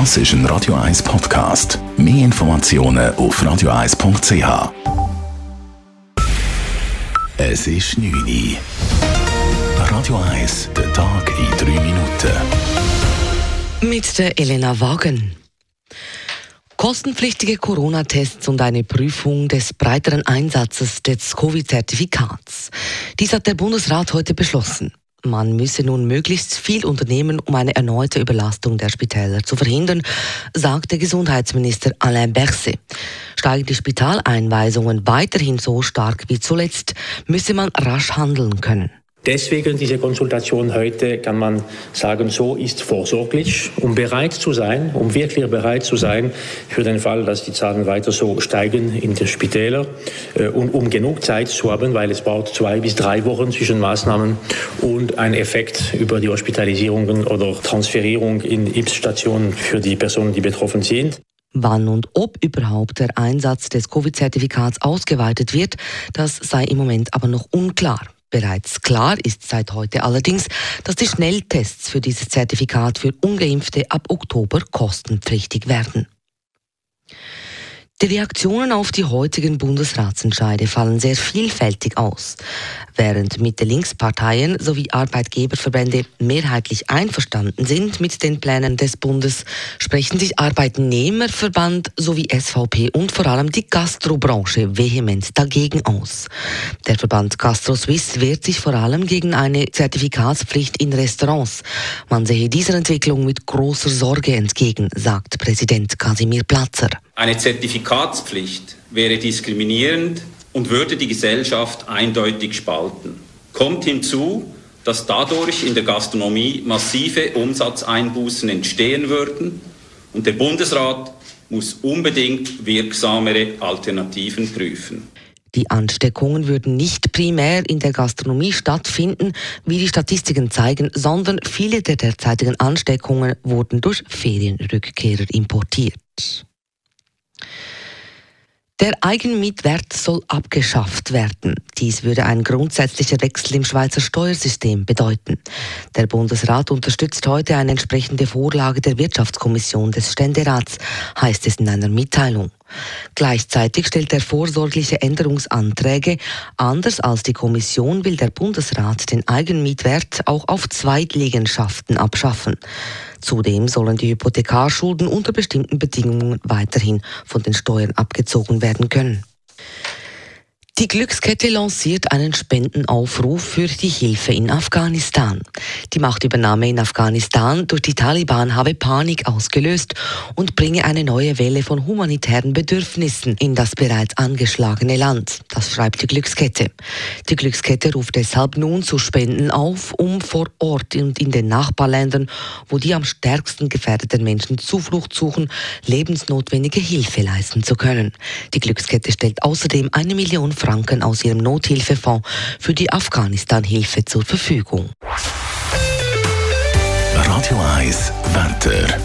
Das ist ein Radio 1 Podcast. Mehr Informationen auf radio1.ch. Es ist 9 Uhr. Radio 1, der Tag in 3 Minuten. Mit der Elena Wagen. Kostenpflichtige Corona-Tests und eine Prüfung des breiteren Einsatzes des Covid-Zertifikats. Dies hat der Bundesrat heute beschlossen. Man müsse nun möglichst viel unternehmen, um eine erneute Überlastung der Spitäler zu verhindern, sagte Gesundheitsminister Alain Berset. Steigen die Spitaleinweisungen weiterhin so stark wie zuletzt, müsse man rasch handeln können. Deswegen diese Konsultation heute, kann man sagen, so ist vorsorglich, um bereit zu sein, um wirklich bereit zu sein für den Fall, dass die Zahlen weiter so steigen in den Spitälern äh, und um genug Zeit zu haben, weil es braucht zwei bis drei Wochen zwischen Maßnahmen und ein Effekt über die Hospitalisierungen oder Transferierung in Impfstationen für die Personen, die betroffen sind. Wann und ob überhaupt der Einsatz des Covid-Zertifikats ausgeweitet wird, das sei im Moment aber noch unklar. Bereits klar ist seit heute allerdings, dass die Schnelltests für dieses Zertifikat für ungeimpfte ab Oktober kostenpflichtig werden. Die Reaktionen auf die heutigen Bundesratsentscheide fallen sehr vielfältig aus. Während Mitte-Links-Parteien sowie Arbeitgeberverbände mehrheitlich einverstanden sind mit den Plänen des Bundes, sprechen sich Arbeitnehmerverband sowie SVP und vor allem die Gastrobranche vehement dagegen aus. Der Verband Gastro Suisse wehrt sich vor allem gegen eine Zertifikatspflicht in Restaurants. Man sehe dieser Entwicklung mit großer Sorge entgegen, sagt Präsident Kasimir Platzer. Eine Zertifikatspflicht wäre diskriminierend und würde die Gesellschaft eindeutig spalten. Kommt hinzu, dass dadurch in der Gastronomie massive Umsatzeinbußen entstehen würden und der Bundesrat muss unbedingt wirksamere Alternativen prüfen. Die Ansteckungen würden nicht primär in der Gastronomie stattfinden, wie die Statistiken zeigen, sondern viele der derzeitigen Ansteckungen wurden durch Ferienrückkehrer importiert. Der Eigenmietwert soll abgeschafft werden. Dies würde ein grundsätzlicher Wechsel im Schweizer Steuersystem bedeuten. Der Bundesrat unterstützt heute eine entsprechende Vorlage der Wirtschaftskommission des Ständerats, heißt es in einer Mitteilung. Gleichzeitig stellt er vorsorgliche Änderungsanträge. Anders als die Kommission will der Bundesrat den Eigenmietwert auch auf Zweitliegenschaften abschaffen. Zudem sollen die Hypothekarschulden unter bestimmten Bedingungen weiterhin von den Steuern abgezogen werden können. Die Glückskette lanciert einen Spendenaufruf für die Hilfe in Afghanistan. Die Machtübernahme in Afghanistan durch die Taliban habe Panik ausgelöst und bringe eine neue Welle von humanitären Bedürfnissen in das bereits angeschlagene Land. Das schreibt die Glückskette. Die Glückskette ruft deshalb nun zu Spenden auf, um vor Ort und in den Nachbarländern, wo die am stärksten gefährdeten Menschen Zuflucht suchen, lebensnotwendige Hilfe leisten zu können. Die Glückskette stellt außerdem eine Million Franken aus ihrem Nothilfefonds für die Afghanistan-Hilfe zur Verfügung. Radio 1 Wetter.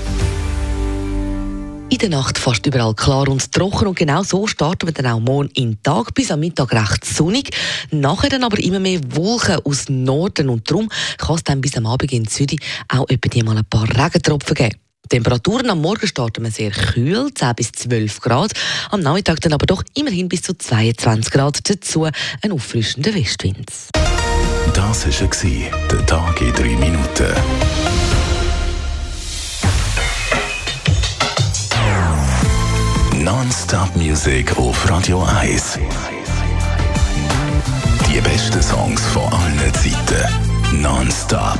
In der Nacht fast überall klar und trocken und genau so starten wir dann auch morgen in den Tag bis am Mittag recht sonnig. Nachher dann aber immer mehr Wolken aus Norden und darum kann es dann bis am Abend in Zürich auch etwa mal ein paar Regentropfen geben. Temperaturen am Morgen starten wir sehr kühl, 10 bis 12 Grad. Am Nachmittag dann aber doch immerhin bis zu 22 Grad. Dazu ein auffrischender Westwind. Das war der Tag in 3 Minuten. Non-Stop Music auf Radio 1. Die besten Songs von allen Zeiten. Non-Stop.